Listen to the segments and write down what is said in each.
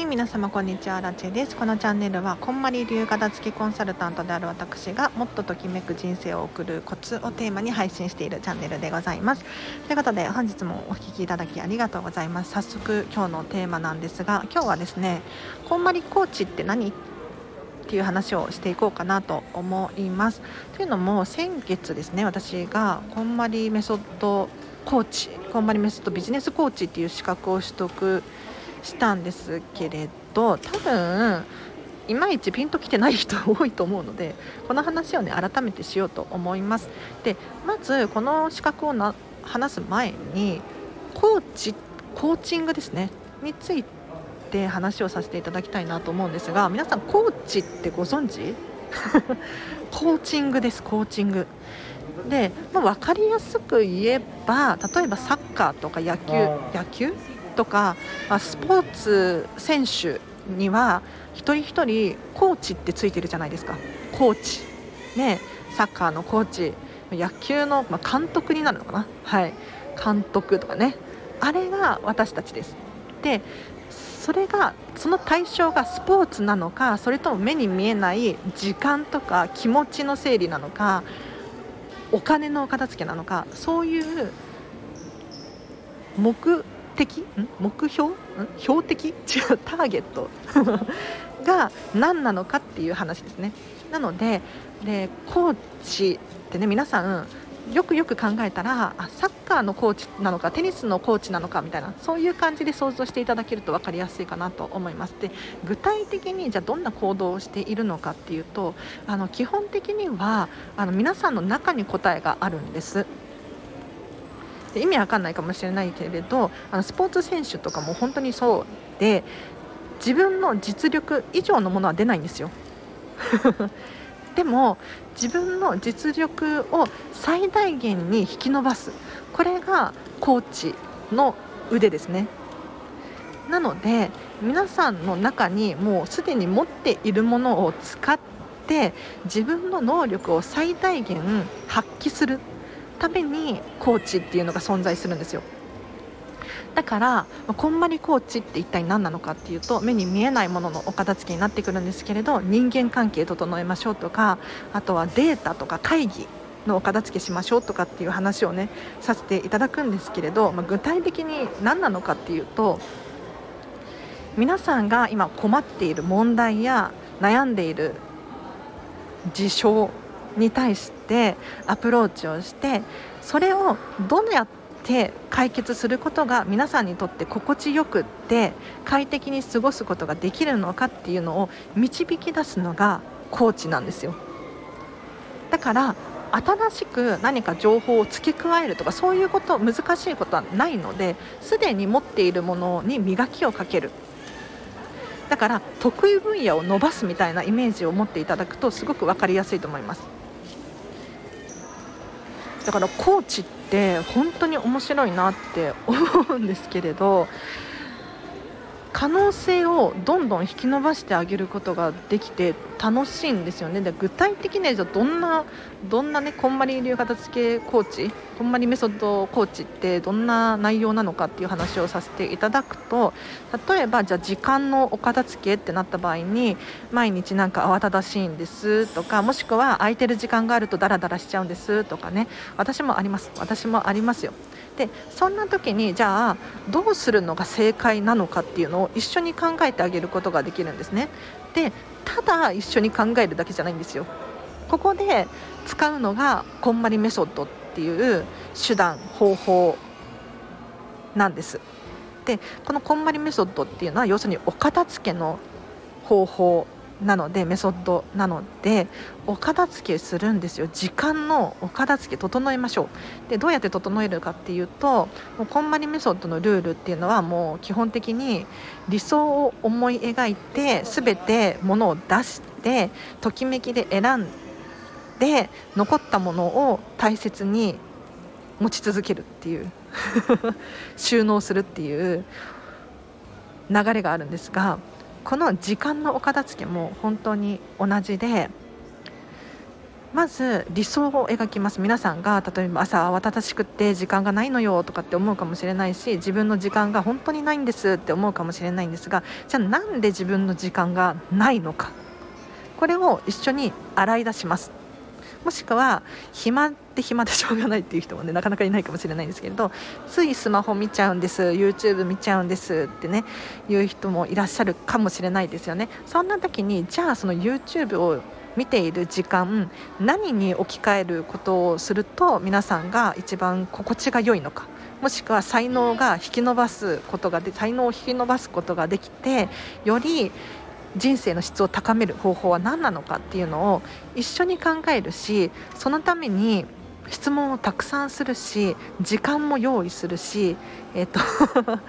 はい皆様こんにちは。ラチェです。このチャンネルはこんまり流片付きコンサルタントである私がもっとときめく人生を送るコツをテーマに配信しているチャンネルでございます。ということで本日もお聴きいただきありがとうございます。早速今日のテーマなんですが今日はですねこんまりコーチって何っていう話をしていこうかなと思います。というのも先月ですね私がこんまりメソッドコーチこんまりメソッドビジネスコーチっていう資格を取得たんですけれど多分いまいちピンときてない人多いと思うのでこの話をね改めてしようと思います。でまずこの資格をな話す前にコーチコーチングですねについて話をさせていただきたいなと思うんですが皆さんコーチってご存知？コーチングですコーチング。で、まあ、分かりやすく言えば例えばサッカーとか野球野球？とか、まあ、スポーツ選手には一人一人コーチってついてるじゃないですか。コーチ、ね、サッカーのコーチ。野球の、ま、監督になるのかな、はい、監督とかね。あれが私たちです。でそれがその対象がスポーツなのかそれとも目に見えない時間とか気持ちの整理なのかお金の片付けなのかそういう目的？目標？標的？違うターゲット。が何なのかっていう話ですね。なのででコーチってね皆さんよくよく考えたらあサッカーのコーチなのかテニスのコーチなのかみたいなそういう感じで想像していただけると分かりやすいかなと思います。で具体的にじゃあどんな行動をしているのかっていうとあの基本的にはあの皆さんの中に答えがあるんですで意味わかんないかもしれないけれどあのスポーツ選手とかも本当にそうで自分の実力以上のものは出ないんですよ。でも自分の実力を最大限に引き伸ばす。これがコーチの腕ですね。なので皆さんの中にもうすでに持っているものを使って自分の能力を最大限発揮する。ためにコーチっていうのが存在するんですよ。だからこんまりコーチって一体何なのかっていうと目に見えないもののお片付けになってくるんですけれど人間関係整えましょうとかあとはデータとか会議のお片付けしましょうとかっていう話をねさせていただくんですけれど、まあ、具体的に何なのかっていうと皆さんが今困っている問題や悩んでいる事象に対してアプローチをしてそれをどうやって解決することが皆さんにとって心地よくって快適に過ごすことができるのかっていうのを導き出すのがコーチなんですよ。だから新しく何か情報を付け加えるとかそういうこと難しいことはないのですでに持っているものに磨きをかける。だから得意分野を伸ばすみたいなイメージを持っていただくとすごく分かりやすいと思います。だからコーチって本当に面白いなって思うんですけれど可能性をどんどん引き伸ばしてあげることができて楽しいんですよね。で具体的にはどんなどんなねこんまり流片付けコーチこんまりメソッドコーチってどんな内容なのかっていう話をさせていただくと例えばじゃあ時間のお片付けってなった場合に毎日なんか慌ただしいんですとかもしくは空いてる時間があるとダラダラしちゃうんですとかね。私もあります。私もありますよ。でそんな時にじゃあどうするのが正解なのかっていうのを一緒に考えてあげることができるんですね。でただ一緒に考えるだけじゃないんですよ。ここで使うのがこんまりメソッドっていう手段方法なんです。でこのこんまりメソッドっていうのは要するにお片付けの方法なのでメソッドなのでお片付けするんですよ。時間のお片付け整えましょう。でどうやって整えるかっていうともうこんまりメソッドのルールっていうのはもう基本的に理想を思い描いて全てものを出してときめきで選んで残ったものを大切に持ち続けるっていう 収納するっていう流れがあるんですがこの時間のお片付けも本当に同じでまず理想を描きます。皆さんが例えば朝慌ただしくって時間がないのよとかって思うかもしれないし自分の時間が本当にないんですって思うかもしれないんですがじゃあなんで自分の時間がないのか。これを一緒に洗い出します。もしくは暇って暇でしょうがないっていう人もねなかなかいないかもしれないんですけれどついスマホ見ちゃうんです YouTube 見ちゃうんですってねいう人もいらっしゃるかもしれないですよね。そんな時にじゃあその YouTube を見ている時間何に置き換えることをすると皆さんが一番心地が良いのかもしくは才能が引き伸ばすことがで才能を引き伸ばすことができてより人生の質を高める方法は何なのかっていうのを一緒に考えるしそのために質問をたくさんするし時間も用意するし、えーと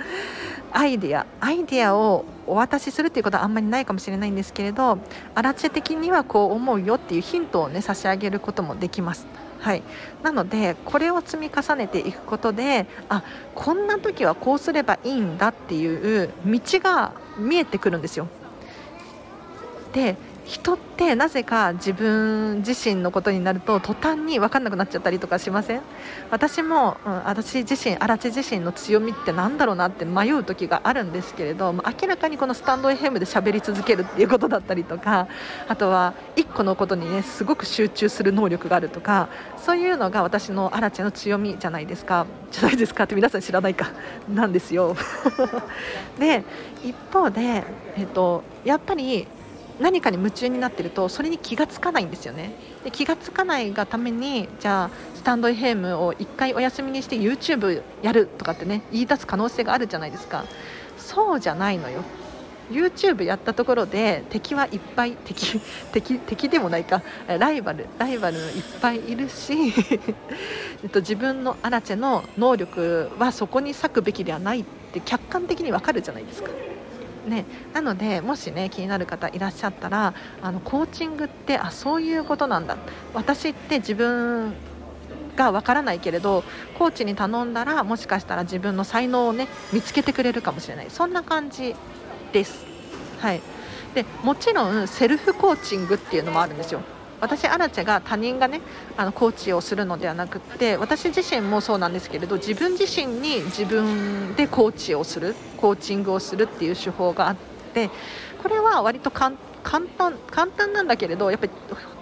アイデアアイデアをお渡しするっていうことはあんまりないかもしれないんですけれどアラチェ的にはこう思うよっていうヒントをね差し上げることもできます。はい、なのでこれを積み重ねていくことであこんな時はこうすればいいんだっていう道が見えてくるんですよ。で人ってなぜか自分自身のことになると途端に分かんなくなっちゃったりとかしません？私も、うん、私自身荒地自身の強みって何だろうなって迷う時があるんですけれど明らかにこのスタンド FM で喋り続けるっていうことだったりとかあとは1個のことにねすごく集中する能力があるとかそういうのが私のアラチェの強みじゃないですか。じゃないですかって皆さん知らないか。なんですよ。で一方で、えっと、やっぱり何かに夢中になってるとそれに気がつかないんですよね。で気がつかないがためにじゃあスタンド FM を1回お休みにして YouTube やるとかってね言い出す可能性があるじゃないですか。そうじゃないのよ。YouTube やったところで敵はいっぱい敵 敵敵でもないか。ライバルライバルいっぱいいるし えっと自分のアラチェの能力はそこに割くべきではないって客観的にわかるじゃないですか。ね、なのでもしね気になる方いらっしゃったらあのコーチングってあそういうことなんだ。私って自分がわからないけれどコーチに頼んだらもしかしたら自分の才能をね見つけてくれるかもしれない。そんな感じです。はい。でもちろんセルフコーチングっていうのもあるんですよ。私アラチェが他人がねあのコーチをするのではなくって私自身もそうなんですけれど自分自身に自分でコーチをするコーチングをするっていう手法があってこれは割と簡単簡単なんだけれどやっぱり、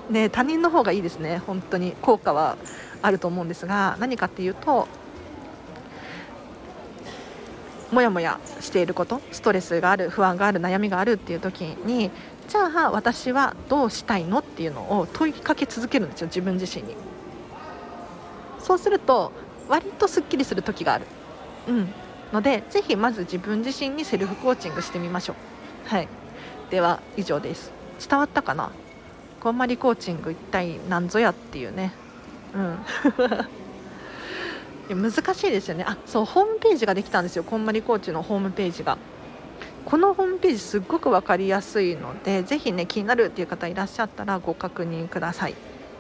ね、他人の方がいいですね。本当に効果はあると思うんですが何かっていうともやもやしていることストレスがある不安がある悩みがあるっていう時にじゃあ私はどうしたいのっていうのを問いかけ続けるんですよ自分自身に。そうすると割とすっきりする時がある。うん。のでぜひまず自分自身にセルフコーチングしてみましょう。はい。では以上です。伝わったかな？こんまりコーチング一体何ぞやっていうね。うん。難しいですよね。あそうホームページができたんですよ。こんまりコーチのホームページが。このホームページすっごく分かりやすいのでぜひね気になるっていう方いらっしゃったらご確認ください。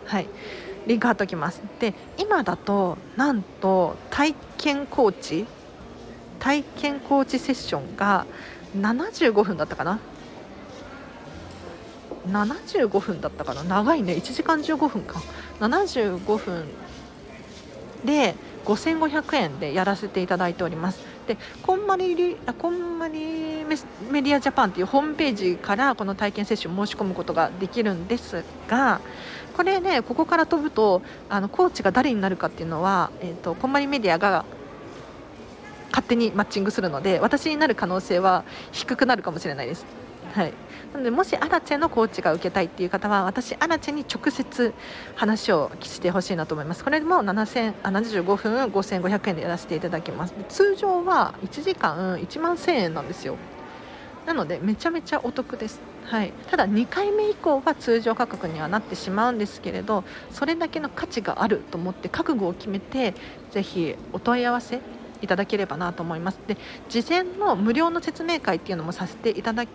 はい。リンク貼っておきます。で今だとなんと体験コーチ体験コーチセッションが75分だったかな？75分だったかな？長いね。1時間15分か。75分で5500円でやらせていただいております。でこんまりこんまりメディアジャパンというホームページからこの体験接種申し込むことができるんですがこれねここから飛ぶとあのコーチが誰になるかっていうのは、えーと、こんまりメディアが勝手にマッチングするので私になる可能性は低くなるかもしれないです。はい。なのでもしアラチェのコーチが受けたいっていう方は私アラチェに直接話をしてほしいなと思います。これも75分5500円でやらせていただきます。通常は1時間1万1000円なんですよ。なのでめちゃめちゃお得です、はい、ただ2回目以降は通常価格にはなってしまうんですけれどそれだけの価値があると思って覚悟を決めてぜひお問い合わせいただければなと思います。で事前の無料の説明会っていうのもさせていただ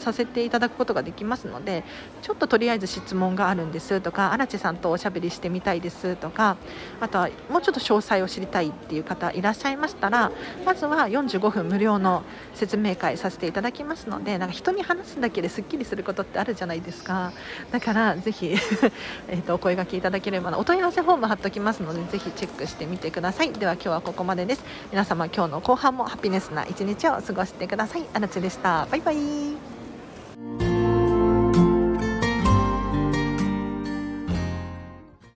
させていただくことができますのでちょっととりあえず質問があるんですとか荒地さんとおしゃべりしてみたいですとかあとはもうちょっと詳細を知りたいっていう方いらっしゃいましたらまずは45分無料の説明会させていただきますのでなんか人に話すだけですっきりすることってあるじゃないですか。だからぜひ えとお声がけいただければお問い合わせフォーム貼っておきますのでぜひチェックしてみてください。では今日はここまでです。皆様今日の後半もハピネスな一日を過ごしてください。あらでした。バイバイ。